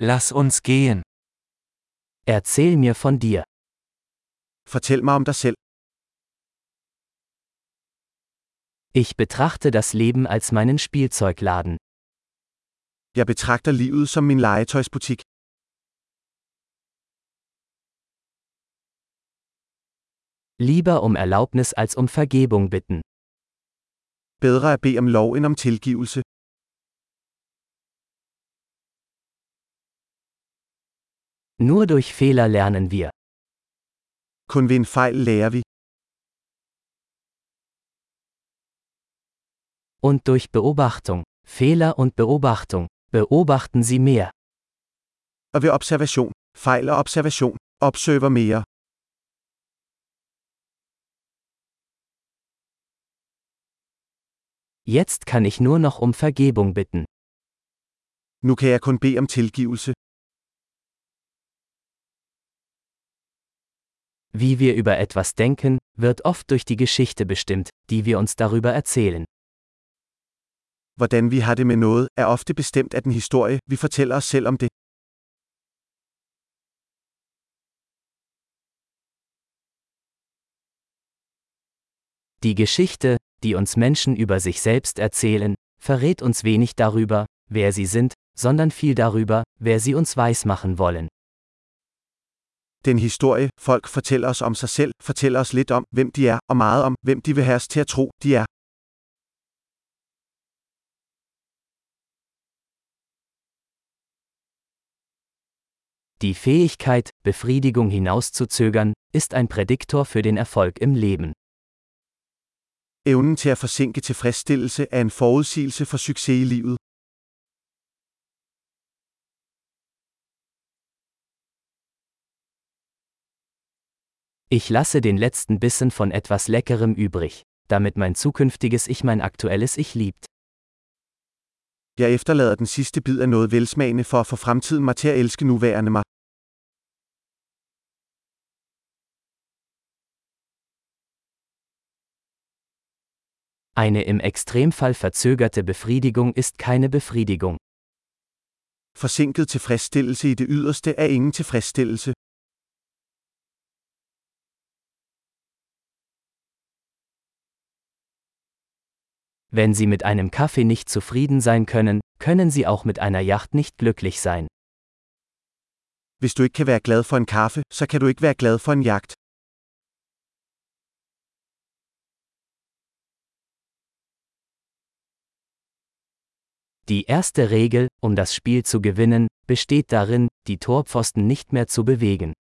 Lass uns gehen. Erzähl mir von dir. Fortæl mig om dig selv. Ich betrachte das Leben als meinen Spielzeugladen. Jeg betragter livet som min legetøjsbutik. Lieber um Erlaubnis als um Vergebung bitten. Bedre at bede om lov end om tilgivelse. Nur durch Fehler lernen wir. Kun ved en fejl lærer vi. Und durch Beobachtung. Fehler und Beobachtung. Beobachten Sie mehr. Og ved observation, fejl og observation, observer mere. Jetzt kann ich nur noch um Vergebung bitten. Nu kan jeg kun bede om tilgivelse. Wie wir über etwas denken, wird oft durch die Geschichte bestimmt, die wir uns darüber erzählen. Hvordan vi har det med noget, er ofte bestemt af den historie, vi fortæller os selv om det. Die Geschichte, die uns Menschen über sich selbst erzählen, verrät uns wenig darüber, wer sie sind, sondern viel darüber, wer sie uns weismachen wollen. Den historie, folk fortæller os om sig selv, fortæller os lidt om, hvem de er, og meget om, hvem de vil have os til at tro, de er. Die Fähigkeit, Befriedigung hinauszuzögern, ist ein Prädiktor für den Erfolg im Leben. Evnen til at forsinke tilfredsstillelse er en forudsigelse for succes i livet. Ich lasse den letzten Bissen von etwas Leckerem übrig, damit mein zukünftiges Ich mein aktuelles Ich liebt. Jeg efterlader den sidste bid af noget velsmagende for at få fremtiden mig til at elske nuværende mig. Eine im Extremfall verzögerte Befriedigung ist keine Befriedigung. Forsinket tilfredsstillelse i det yderste er ingen tilfredsstillelse. Wenn Sie mit einem Kaffee nicht zufrieden sein können, können Sie auch mit einer Yacht nicht glücklich sein. Hvis du ikke kan være glad for en kaffe, så kan du ikke være glad for en jagt. Die erste Regel, um das Spiel zu gewinnen, besteht darin, die Torpfosten nicht mehr zu bewegen.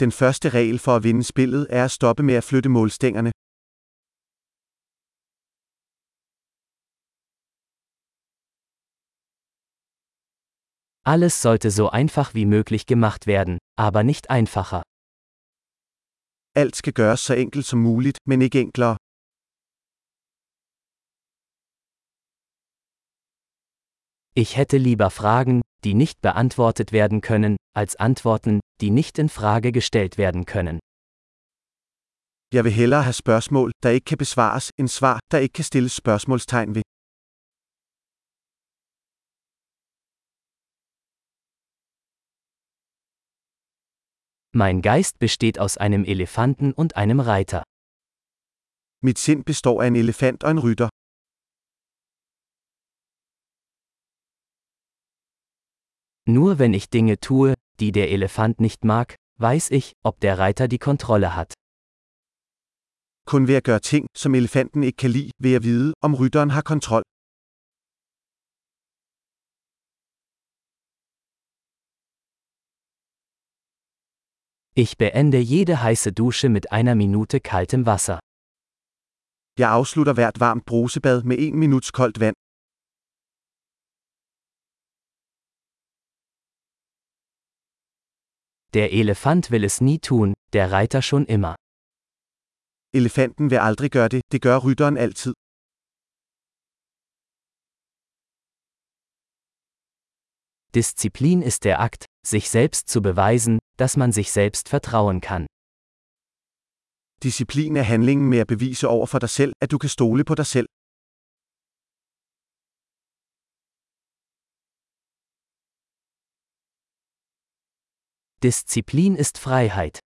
Den første regel for at vinde spillet er at stoppe med at flytte målstængerne. Alles sollte so einfach wie möglich gemacht werden, aber nicht einfacher. Alt skal gøres så enkelt som muligt, men ikke enklere. Ich hätte lieber Fragen, die nicht beantwortet werden können, als Antworten, die nicht in Frage gestellt werden können. Jeg vil hellere have spørgsmål, der ikke kan besvares, end svar, der ikke kan stilles spørgsmålstegn ved. Mein Geist besteht aus einem Elefanten und einem Reiter. Mit sind består af en elefant og en rytter. Nur wenn ich Dinge tue, die der Elefant nicht mag, weiß ich, ob der Reiter die Kontrolle hat. Kun ved at gøre ting, som elefanten ikke kan lide, vil jeg vide, om rytteren har kontrol. Ich beende jede heiße Dusche mit einer Minute kaltem Wasser. Jeg afslutter hvert varmt brusebad med en minuts koldt vand. Der Elefant will es nie tun, der Reiter schon immer. Elefanten vil aldrig gøre det, det gør rytteren altid. Disziplin ist der Akt, sich selbst zu beweisen, dass man sich selbst vertrauen kann. Disciplin er handlingen med at bevise over for dig selv, at du kan stole på dig selv. Disziplin ist Freiheit.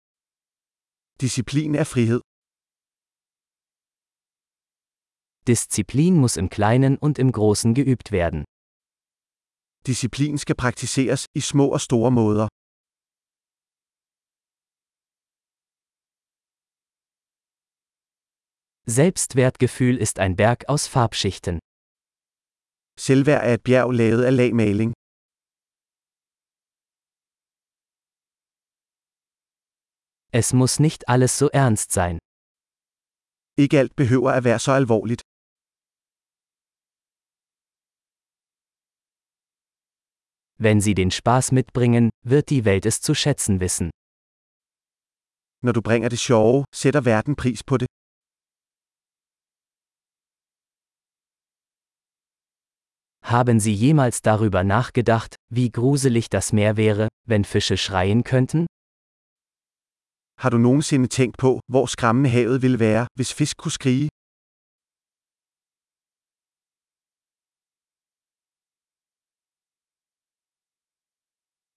Disciplin er frihed. Disziplin muss im Kleinen und im Großen geübt werden. Disciplin skal praktiseres i små og store måder. Selbstwertgefühl ist ein Berg aus Farbschichten. Selvværd er et bjerg lavet af lagmaling. Es muss nicht alles so ernst sein. Ikke alt behøver at være så alvorligt. Wenn Sie den Spaß mitbringen, wird die Welt es zu schätzen wissen. Når du bringer det sjove, sætter verden pris på det. Haben Sie jemals darüber nachgedacht, wie gruselig das Meer wäre, wenn Fische schreien könnten? Har du nogensinde tænkt på, hvor skræmmende havet ville være, hvis fisk kunne skrige?